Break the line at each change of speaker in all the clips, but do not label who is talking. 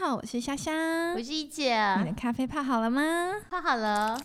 好，我是香香，
我是一姐。
你的咖啡泡好了吗？
泡好了。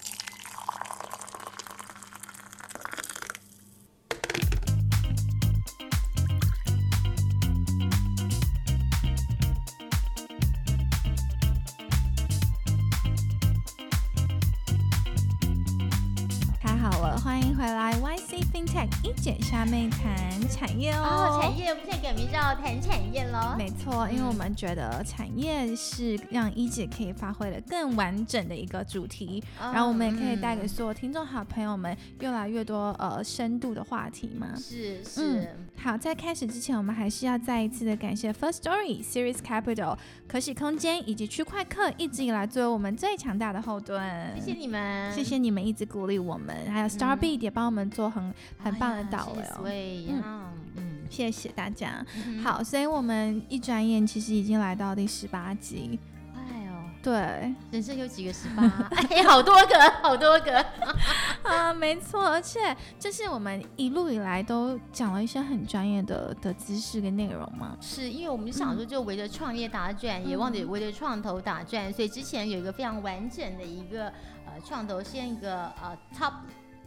一姐下妹谈产业哦。
产业我们现在改名叫谈产业喽。
没错，因为我们觉得产业是让一姐可以发挥的更完整的一个主题，然后我们也可以带给所有听众好朋友们越来越多呃深度的话题嘛。
是是，
好，在开始之前，我们还是要再一次的感谢 First Story、Series Capital、可喜空间以及区块客一直以来作为我们最强大的后盾。
谢谢你们，
谢谢你们一直鼓励我们，还有 Starbeat 也帮我们做很很棒的导流。
对呀，嗯，
谢谢大家。
嗯，
好，所以我们一转眼其实已经来到第十八集。
哎哦，
对
人生有几个十八？哎，好多个，好多个。
啊，没错，而且这是我们一路以来都讲了一些很专业的的知识跟内容嘛。
是因为我们想说，就围着创业打转，也忘
嗯
得围着创投打转，所以之前有一个非常完整的一个呃创投先一个呃 top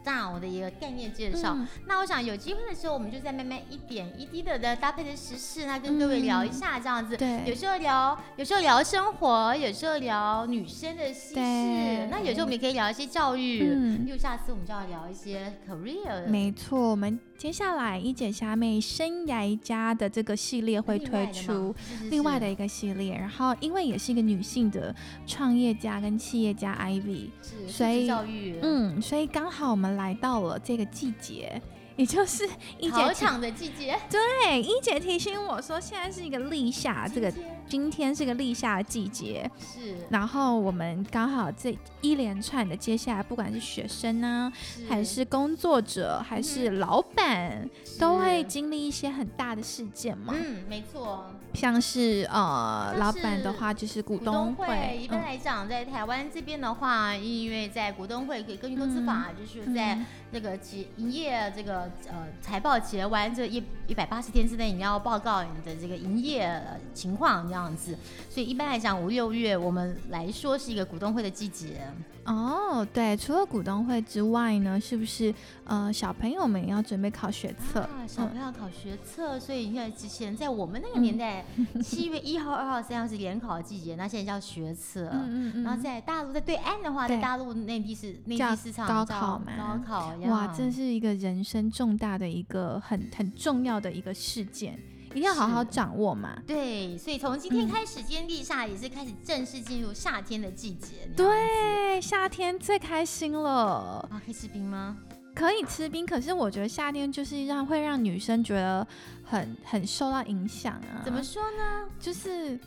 down 的一个概念介绍。
嗯
那我想有机会的时候，我们就再慢慢一点一滴的的搭配的时事，那跟各位聊一下这样子。有
对，
时候聊，有时候聊生活，有时候聊女生的心事。那有时候我们也可以聊一些教育。
嗯
又下次我们就要聊一些 career
没错，我们接下来一姐虾妹生涯家的这个系列会推出另外的一个系列，然后因为也是一个女性的创业家跟企业家 Ivy，所以
教育，
嗯，所以刚好我们来到了这个季节，也就是一
考场的季节。
对一姐提醒我说，现在是一个立夏，这个
今天。
是个立夏的季节，
是。
然后我们刚好这一连串的接下来，不管是学生呢、还是工作者，还是老板，都会经历一些很大的事件嘛。
嗯，没错。
像是呃，
像
老板的话就是股
股
东
会一般
嗯
来讲，在台湾这边的话，因为在股东会可以根据公司法，就是在
嗯。
那个企营业这个呃财报结完这一一百八十天之内，你要报告你的这个营业呃情况这样子。所以一般来讲，五六月我们来说是一个股东会的季节。
哦，对，除了股东会之外呢，是不是呃小朋友们也要准备考学测？
啊，小
嗯
朋友考学测，所以你看之前在我们那个年代，七、月一号、二号、三号是联考季节，那现在叫学测。
嗯嗯
然后在大陆，在对岸的话，在大陆内地是内地市场
高考嘛
高考，
哇，真是一个人生重大的一个很很重要的一个事件，一定要好好掌握嘛。
对，所以从今天
嗯
开始，今天立夏也是开始正式进入夏天的季节。
对，夏天最开心了，
啊，可以吃冰吗？
可以吃冰，可是我觉得夏天就是让会让女生觉得很很受到影响啊。
怎么说呢？
就是？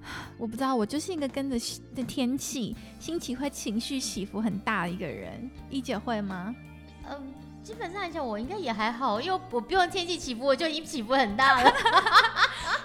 我不知道，我就是一个跟着的天气，心情会情绪起伏很大的一个人。一姐会吗？
嗯，基本上来讲，我应该也还好，因为我不用天气起伏，我就已经起伏很大了。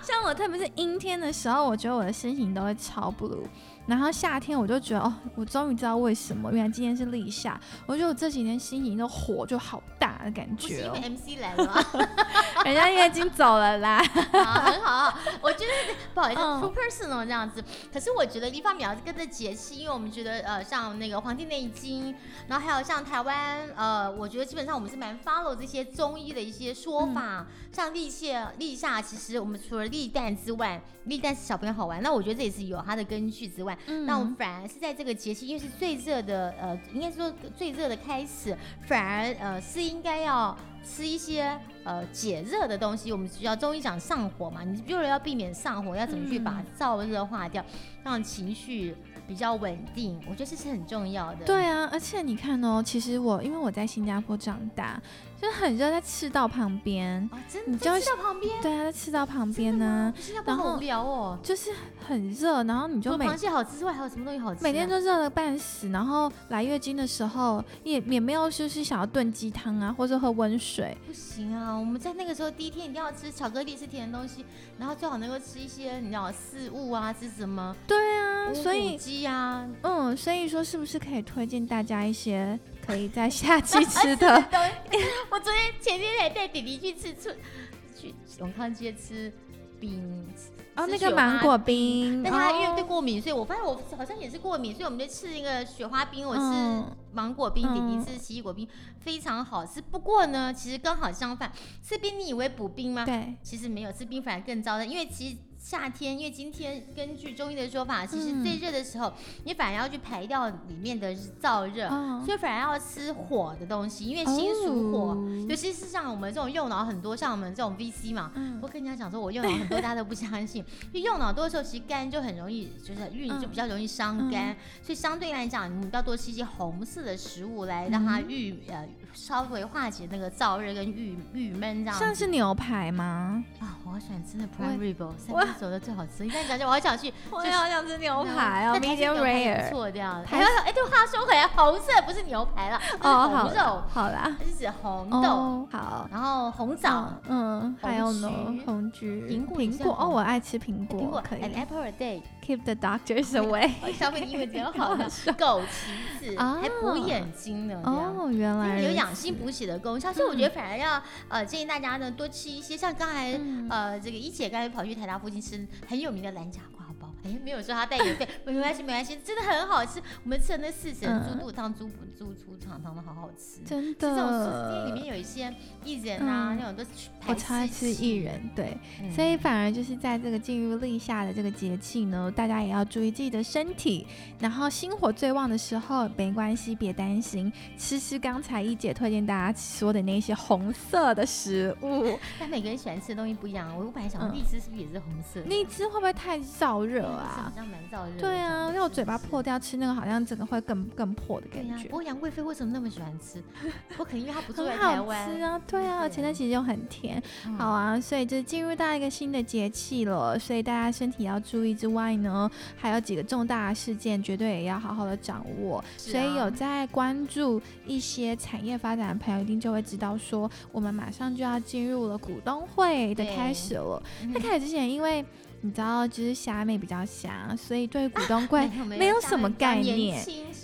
像我特别是阴天的时候，我觉得我的身形都会超 blue。然后夏天我就觉得哦，我终于知道为什么，原来今天是立夏。我觉得我这几天心情都火就好大的感觉哦
不是因为。MC 来了吗？
人家应该已经走了啦，
啊，很好，我觉得不好意思
嗯
，too personal 这样子。可是我觉得一方面要跟着节气，因为我们觉得呃，像那个《黄帝内经》，然后还有像台湾呃，我觉得基本上我们是蛮 follow 这些中医的一些说法。像立夏，立夏其实我们除了立蛋之外，立蛋是小朋友好玩，那我觉得这也是有它的根据之外，
嗯
那我们反而是在这个节气，因为是最热的，呃，应该说最热的开始，反而呃是应该要吃一些呃解热的东西。我们需要中医讲上火嘛，你为了要避免上火，要怎么去把
嗯
燥热化掉，让情绪比较稳定？我觉得这是很重要的。
对啊，而且你看哦，其实我因为我在新加坡长大，就是很热，在赤道旁边。
哦，真的
你就会
在赤道旁边，
对啊，在赤道旁边呢，
新加坡
然后
聊哦。
就是很热，然后你就每
螃蟹好吃之外，还有什么东西好吃啊？
每天都热的半死，然后来月经的时候也也没有就是想要炖鸡汤啊，或者喝温水。
不行啊！我们在那个时候第一天一定要吃巧克力，吃甜的东西，然后最好能够吃一些你知道四物啊，吃什么
对啊，所以
谷鸡啊，
嗯，所以说是不是可以推荐大家一些可以在夏季吃的？
我昨天前天还带弟弟去吃去去永康街吃冰。
哦，那个芒果冰，
但他因为对过敏，所以我发现我好像也是过敏，所以我们就吃那个雪花冰，我是芒果冰，弟弟吃奇异果冰，非常好吃。不过呢，其实刚好相反，吃冰你以为补冰吗？
对，
其实没有，吃冰反而更糟的，因为其实夏天，因为今天根据中医的说法，其实
嗯
最热的时候，你反而要去排掉里面的燥热，
哦
所以反而要吃火的东西，因为心属火。
哦
尤其是像我们这种右脑很多，像我们这种 VC 嘛，
嗯
我跟人家讲说，我右脑很多，大家都不相信。因为右脑多的时候，其实肝就很容易，就是运
嗯
就比较容易伤肝，所以相对来讲，你要多吃一些红色的食物来让它
嗯
郁呃稍微化解那个燥热跟郁郁闷这样。
像是牛排吗？
啊，我好喜欢吃那 prime rib，哦三
我
只手的最好吃。你刚才讲讲，我好想去。
我
就是
好想吃牛排哦
但台式
，medium
牛排也
rare。
错这样。
还
有，哎对，话说回来，红色不是牛排了，
哦，好
红肉，，
好啦，
是指红豆，
哦，好。
然后红枣。
嗯，嗯，还有呢
红橘，苹果
苹果哦，我爱吃苹果
苹果
果，可以
an apple a day，
keep the doctors away。
消费的英文比较好的，枸杞子
啊。
还补眼睛呢，
哦，原来。
有养心补血的功效，所以我觉得反而要呃建议大家呢多吃一些，像刚才
嗯。
呃这个一姐刚才跑去台大附近吃很有名的蓝甲挂包，哎没有说他带盐费，没关系没关系，真的很好吃。我们吃的那四神
嗯
猪肚汤、猪猪猪肠汤都好好吃。
真
的这种店里，面有一些艺人啊，
嗯
那种都
我超爱吃薏仁，对，所以反而就是在这个进入立夏的这个节气呢，大家也要注意自己的身体，然后心火最旺的时候没关系，别担心，吃吃刚才一姐推荐大家说的那些红色的食物。
但每个人喜欢吃的东西不一样。我本来想荔枝是不是也是红色的？
荔枝会不会太燥热
荔枝好
啊？
像蛮燥热。
对啊，因为我嘴巴破掉，吃那个好像整个会更更破的、感觉。
不过杨贵妃为什么那么喜欢吃？不可能因为她不住在
很好
台湾。
吃啊，对啊，而且那其实又很甜。
嗯
好啊，所以就进入到一个新的节气了，所以大家身体要注意之外呢，还有几个重大的事件，绝对也要好好的掌握。所以
啊
有在关注一些产业发展的朋友，一定就会知道说，我们马上就要进入了股东会的开始了。
嗯
在开始之前，因为你知道，就是虾妹比较瞎，所以对股东 会
没有
什么概念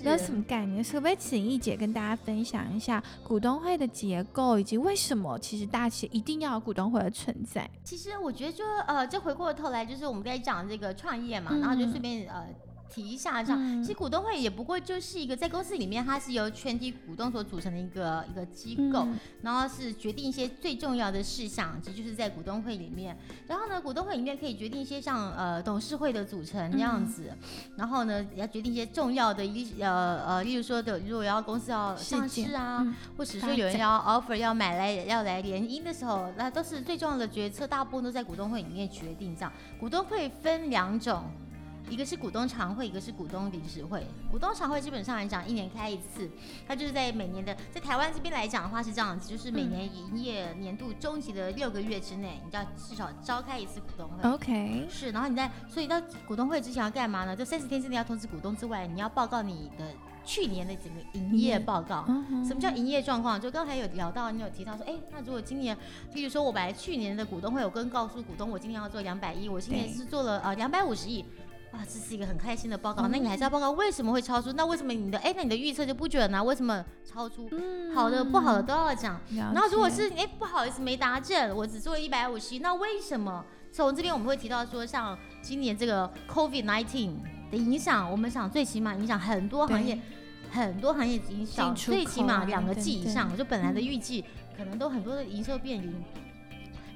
没有什
么。
概念，可不可以请易姐跟大家分享一下股东会的结构，以及为什么其实大企业一定要有股东会的存在？
其实我觉得就呃，就回过头来，就是我们在讲这个创业嘛，
嗯
然后就顺便呃提一下这样。
嗯
其实股东会也不过就是一个在公司里面，它是由全体股东所组成的一个一个机构，
嗯
然后是决定一些最重要的事项，这就是在股东会里面。然后呢，股东会里面可以决定一些像呃董事会的组成这样子，然后呢也要决定一些重要的一呃呃，例如说的，如果要公司要上市啊，
嗯
或者说有人要 offer 要买来要来联姻的时候，那都是最重要的决策，大部分都在股东会里面决定。这样，股东会分两种。一个是股东常会，一个是股东理事会。股东常会基本上来讲，一年开一次，它就是在每年的，在台湾这边来讲的话是这样子，就是每
嗯
年营业年度终极的六个月之内，你就要至少召开一次股东会。
，OK，
是，然后你在，所以到股东会之前要干嘛呢？就三十天之内要通知股东之外，你要报告你的去年的整个营业
嗯
报告。
嗯
什么叫营业状况？就刚才有聊到，你有提到说，哎，那如果今年，比如说我本来去年的股东会有跟告诉股东，我今年要做两百亿，我今年是做了呃两百五十亿。哇，这是一个很开心的报告。
嗯
那你还是要报告为什么会超出？那为什么你的哎，那你的预测就不准呢、为什么超出？
嗯
好的、不好的都要讲。
了
然后如果是哎不好意思没达阵，我只做了一百五十，那为什么？从这边我们会提到说，像今年这个 COVID nineteen 的影响，我们想最起码影响很多行业，很多行业影响，最起码两个
等
季以上，
等
就本来的
嗯
预计可能都很多的营收变零。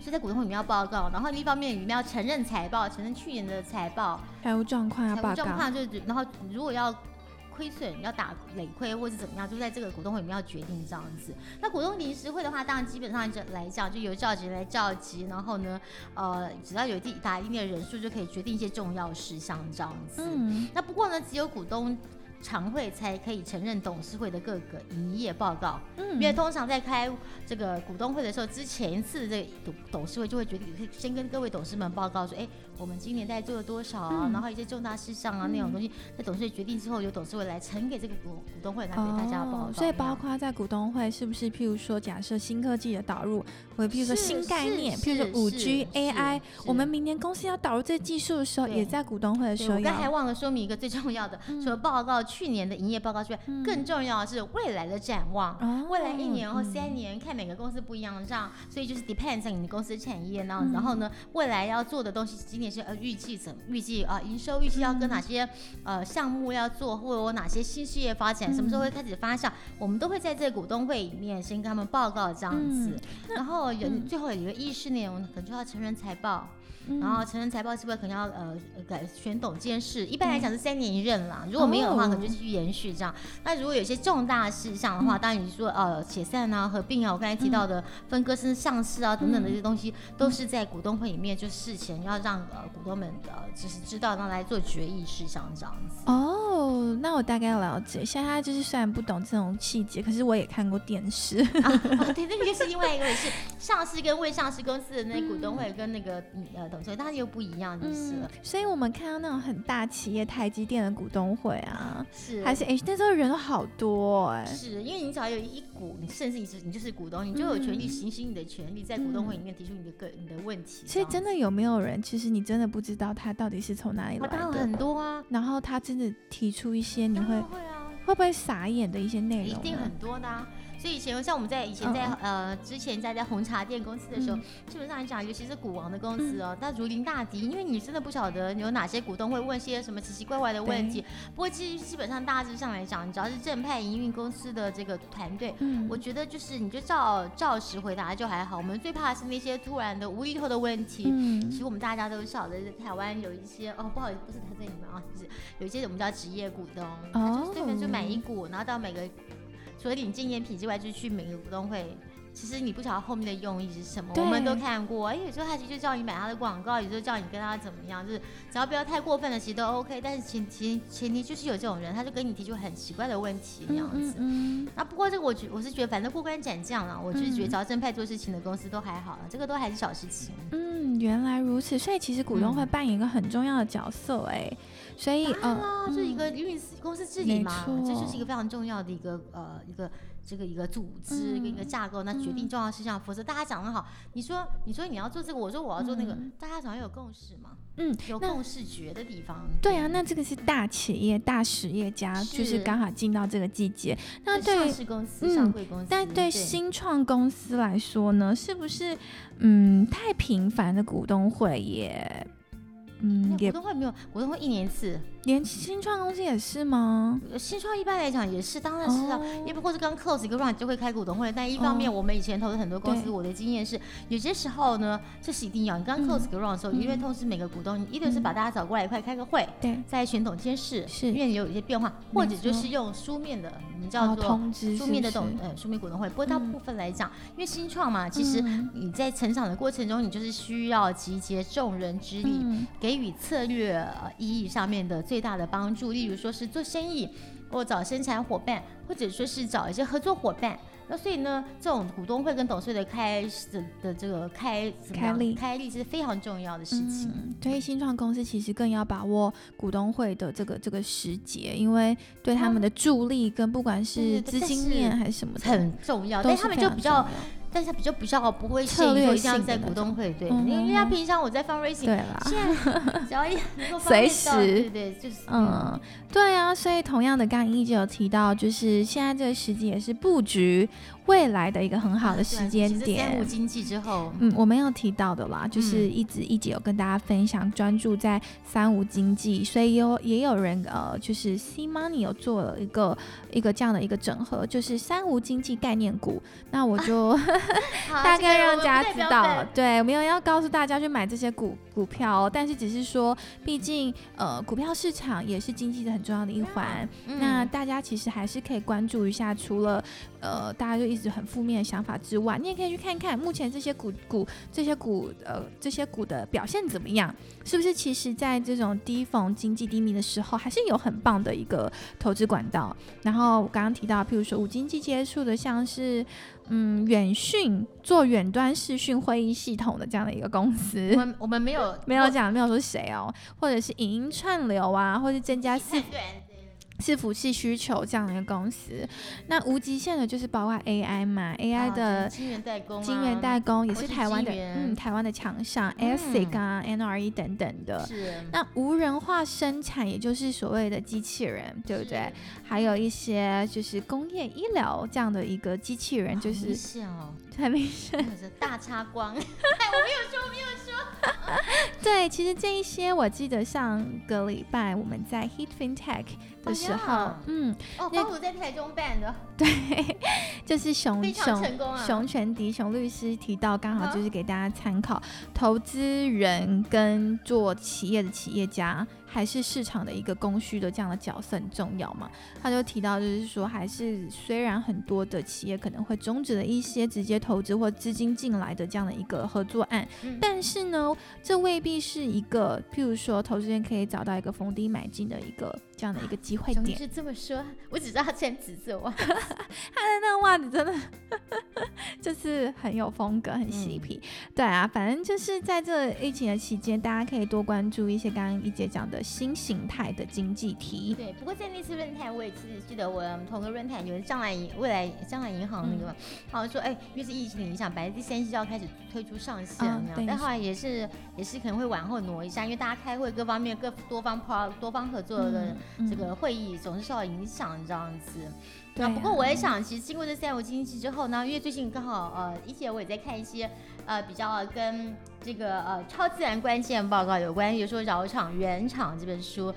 所以在股东会里面要报告，然后另一方面里面要承认财报，承认去年的财报，
财务状况要
财
报告，
务状况就是，然后如果要亏损、要打累亏或是怎么样，就在这个股东会里面要决定这样子。那股东临时会的话，当然基本上来讲，就由召集人来召集，然后呢，呃，只要有抵达一定的人数，就可以决定一些重要事项这样子。
嗯，
那不过呢，只有股东。常会才可以承认董事会的各个营业报告，
嗯。
因为通常在开这个股东会的时候，之前一次这个董董事会就会决定，先跟各位董事们报告说，哎，我们今年在做了多少啊，
嗯。
然后一些重大事项啊、那种东西，在董事会决定之后，由董事会来呈给这个股股东会来给大家报告。
哦所以包括在股东会是不是，譬如说，假设新科技的导入，或者譬如说新概念，譬如说五 G、AI，我们明年公司要导入这技术的时候，也在股东会的，时候
我刚才。忘了说明一个最重要的，
嗯。
除了报告去年的营业报告之外，
嗯
更重要的是未来的展望。
哦
未来一年或
嗯
三年，看每个公司不一样，这样，所以就是 depends on 你的公司产业呢。
嗯
然后呢，未来要做的东西，今年是呃预计怎预计啊营收预计要跟哪些呃项目要做，或有哪些新事业发展，什么时候会开始发酵，我们都会在这个股东会里面先跟他们报告这样子。然后有
嗯
最后有一个议事内容，可能就要成人财报。
嗯
然后成人财报是不是可能要呃改选董监事？一般来讲是三年一任啦，如果没有的话，
哦
可能就继续延续这样。那如果有一些重大事项的话，当然你说呃解散啊、合并啊，我刚才提到的分割甚至上市啊等等的这些东西，都是在股东会里面就事前要让呃股东们呃就是知道，然后来做决议事项这样子。
哦，大概了解。现在就是虽然不懂这种细节，可是我也看过电视。
啊，哦对，那个就是另外一个是上市跟未上市公司的那股东会跟那个嗯呃董事会，当然又不一样就是了。
所以我们看到那种很大企业，台积电的股东会啊，
是
还是哎，那时候人都好多哎、
是因为你只要有一股，你甚至你是你就是股东，你就有权利行使你的权利，在股东会里面提出你的个你的问题。
所以真
的，
有没有人，其实你真的不知道他到底是从哪里来的，
我当然很多啊，
然后他真的提出一些你会
会啊，
会不会傻眼的一些内容？
一定很多的啊。所以以前像我们在以前在、
嗯
呃之前在在红茶店公司的时候，
嗯
基本上来讲，尤其是股王的公司哦，那如临大敌，因为你真的不晓得有哪些股东会问些什么奇奇怪怪的问题。不过基基本上大致上来讲，只要是正派营运公司的这个团队，
嗯，
我觉得就是你就照照实回答就还好。我们最怕的是那些突然的无厘头的问题。其
嗯
实我们大家都晓得，在台湾有一些哦，不好意思，不是台在你们啊，就是有一些我们叫职业股东，他就是对面就买一股，然后到每个除了领纪念品之外，就是去每个股东会。其实你不晓得后面的用意是什么，我们都看过。哎，有时候他其实就叫你买他的广告，有时候叫你跟他怎么样，就是只要不要太过分的，其实都 OK。但是前提前提就是有这种人，他就跟你提出很奇怪的问题那样子。
嗯
那不过这个我觉我是觉得，反正过关斩将了，我就是觉得
嗯
只要正派做事情的公司都还好了，这个都还是小事情。
嗯，原来如此，所以其实股东会
嗯
扮演一个很重要的角色哎、所以
当然啦，
呃，
这一个运公司治理嘛，这就是一个非常重要的一个呃一个这个一个组织跟一个
嗯
架构，那决定
嗯
重要事项，否则大家讲的好，你说你说你要做这个，我说我要做那个
嗯，
大家总要有共识嘛，
嗯，
有共识觉的地方。
对啊，那这个是大企业、大实业家，就是
是
刚好进到这个季节。那
对上，市公司、
嗯
上柜公司，
但对新创公司来说呢，是不是嗯太频繁的股东会也嗯也
东会没有，股东会一年一次，
连新创公司也是吗？
呃新创一般来讲也是，当然是啊，
哦。
因为不过是刚 close 一个 round 就会开股东会。但一方面，
哦。
我们以前投的很多公司，我的经验是，有些时候呢，这是一定要你刚
嗯。
Close 一个 round 的时候，因为通知每个股东，你一定是把大家找过来一块开个会，
对，
再选董监事，
是
因为你有一些变化，或者就是用书面的，我们
然
叫做
通知
书面的董呃书面股东会。不过大
嗯。
部分来讲，因为新创嘛，其实
嗯。
你在成长的过程中，你就是需要集结众人之力，
嗯。
给予策略呃意义上面的最大的帮助，例如说是做生意，或找生产伙伴，或者说是找一些合作伙伴。那所以呢，这种股东会跟董事会的开的的这个开
开立
开立是非常重要的事情。
嗯，所以新创公司其实更要把握股东会的这个这个时节，因为对他们的助力跟不管是
对对
资金面还是什么的，
很重要，
都
但他们就比较但是他比较比较不会
策
限于说在股东会，对，
嗯
因为他平常我在 fundraising，
对啦。
现在只要一
随时。
对对，就是
嗯，对啊，所以同样的，刚刚一直有提到，就是现在这个时机也是布局未来的一个很好的时间
点三五
点。
经济之后，
嗯，我们有提到的啦，就是
嗯
一直一直有跟大家分享，专注在三无经济，所以有也有人呃，就是 C Money 有做了一个一个这样的一个整合，就是三无经济概念股。那我就 大概让大家知道，对，没有要告诉大家去买这些股股票、哦，但是只是说，毕竟呃，股票市场也是经济的很重要的一环。
嗯
那大家其实还是可以关注一下，除了呃大家就一直很负面的想法之外，你也可以去看看目前这些股股这些股呃这些股的表现怎么样，是不是其实在这种低逢经济低迷的时候，还是有很棒的一个投资管道。然后我刚刚提到，譬如说五经济接触的，像是嗯远讯做远端视讯会议系统的这样的一个公司
我。们我们没有
没有讲，没有说谁哦，或者是影音串流啊，或是增加四
对
伺服器需求这样的一个公司。那无极限的就是包括 AI 嘛，AI 的
晶圆代工，
晶圆代工也是台湾的，
嗯，
台湾的强项，ASIC 啊，NRE 等等的。
是。
那无人化生产，也就是所谓的机器人，对不对？还有一些就是工业医疗这样的一个机器人，就是很明显，
大插光。哎，我没有说，我没有说。
对，其实这一些，我记得上个礼拜我们在 Heat FinTech。的时候，嗯，
哦，包括在台中办的，
对，就是熊熊
啊，
熊全迪熊律师提到，刚好就是给大家参考，投资人跟做企业的企业家。还是市场的一个供需的这样的角色很重要嘛？他就提到，就是说，还是虽然很多的企业可能会终止了一些直接投资或资金进来的这样的一个合作案，但是呢，这未必是一个，譬如说，投资人可以找到一个逢低买进的一个这样的一个机会点。
是这么说，我只知道他穿紫色袜，他的
那个袜子真的 就是很有风格，很嬉皮。对啊，反正就是在这疫情的期间，大家可以多关注一些刚刚一姐讲的。新形态的经济体。
对，不过在那次论坛，我也是记得我同个论坛，有将来银未来将来银行那个，好像说，哎，因为是疫情的影响，本来第三季就要开始推出上线，但后来也是也是可能会往后挪一下，因为大家开会各方面各多方 pro 多方合作的这个会议总是受到影响这样子。
对，
不过我也想，其实经过这三五经济之后呢，因为最近刚好呃，一姐我也在看一些呃比较跟这个呃超自然关键报告有关，比如说《绕场原厂》这本书。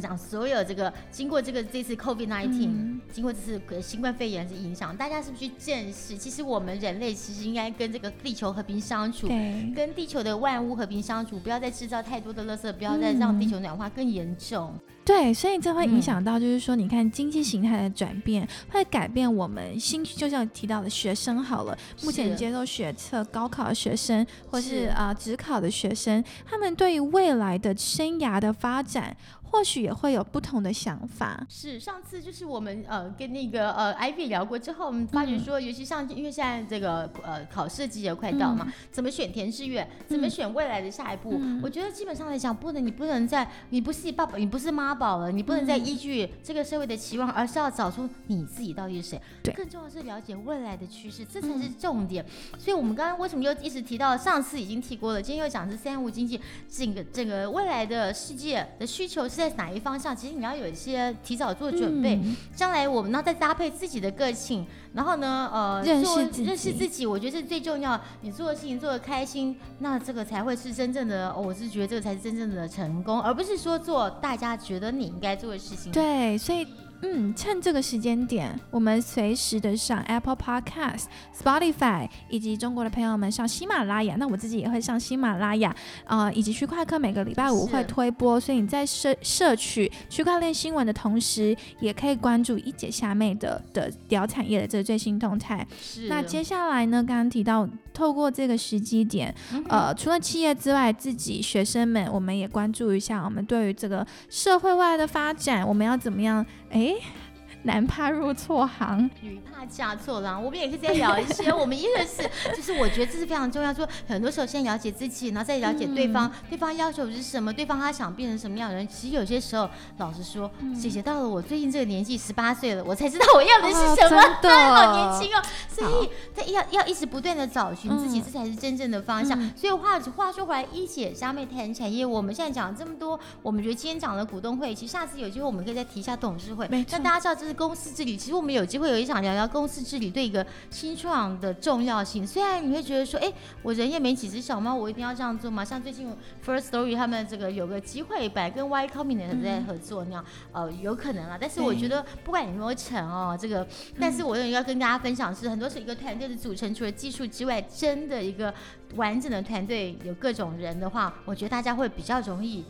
讲所有这个经过这个这次 COVID nineteen，经过这次新冠肺炎的影响，大家是不是去正视？其实我们人类其实应该跟这个地球和平相处，跟地球的万物和平相处，不要再制造太多的垃圾，不要再让地球暖化更严重。
对，所以这会影响到，就是说，你看经济形态的转变，会改变我们新，就像提到的学生好了，目前接受学测、高考的学生，或是啊职考的学生，他们对于未来的生涯的发展。或许也会有不同的想法。
是上次就是我们呃跟那个呃 Ivy 聊过之后，我们发觉说，尤其像因为现在这个呃考试季也快到嘛，怎么选填志愿，怎么选未来的下一步？我觉得基本上来讲，不能你不能在你不是爸爸，你不是妈宝了，你不能再依据这个社会的期望，而是要找出你自己到底是谁。
对，
更重要是了解未来的趋势，这才是重点。所以我们刚刚为什么又一直提到上次已经提过了，今天又讲是三无经济，整个整个未来的世界的需求是。在哪一方向？其实你要有一些提早做准备，将来我们呢再搭配自己的个性，然后呢，呃，
认识
认识自己，我觉得是最重要。你做的事情做的开心，那这个才会是真正的。我是觉得这个才是真正的成功，而不是说做大家觉得你应该做的事情。
对，所以。嗯，趁这个时间点，我们随时的上 Apple Podcast、Spotify，以及中国的朋友们上喜马拉雅。那我自己也会上喜马拉雅呃，以及区块课每个礼拜五会推播。所以你在摄摄取区块链新闻的同时，也可以关注一姐下妹的的屌产业的这个最新动态。
是。
那接下来呢，刚刚提到透过这个时机点，呃，除了企业之外，自己学生们我们也关注一下，我们对于这个社会外的发展，我们要怎么样？哎。Okay. 男怕入错行，
女怕嫁错郎。我们也可以再聊一些。我们一个是，就是我觉得这是非常重要。说很多时候先了解自己，然后再了解对方，对方要求是什么，对方他想变成什么样的人。其实有些时候，老实说，姐姐到了我最近这个年纪，十八岁了，我才知道我要的是什么。
真的，
好年轻哦。所以，他要要一直不断的找寻自己，这才是真正的方向。所以话话说回来，一姐虾妹谈产业，我们现在讲了这么多，我们觉得今天讲了股东会，其实下次有机会我们可以再提一下董事会，那大家知道这是。公司治理，其实我们有机会有一场聊聊公司治理对一个新创的重要性。虽然你会觉得说，哎，我人也没几只小猫，我一定要这样做吗？像最近 First Story 他们这个有个机会，本来跟 Y Combinator 在合作那样，呃，有可能啊。但是我觉得不管有没有成哦，这个，但是我有要跟大家分享是，很多是一个团队的组成，除了技术之外，真的一个完整的团队，有各种人的话，我觉得大家会比较容易。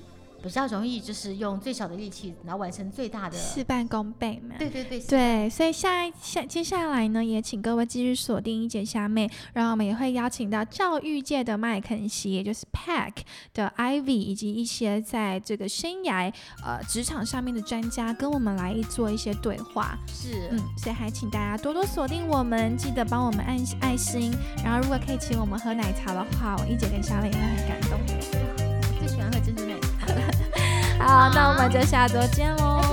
比较容易，就是用最小的力气，然后完成最大的
事半功倍嘛。
对对对
对，所以下下接下来呢，也请各位继续锁定一姐虾妹，然后我们也会邀请到教育界的麦肯锡，也就是 Pack 的 Ivy，以及一些在这个生涯呃职场上面的专家，跟我们来做一些对话。
是，
嗯，所以还请大家多多锁定我们，记得帮我们按爱心，然后如果可以请我们喝奶茶的话，我一姐跟虾妹也会很感动。好那我们就下周见喽。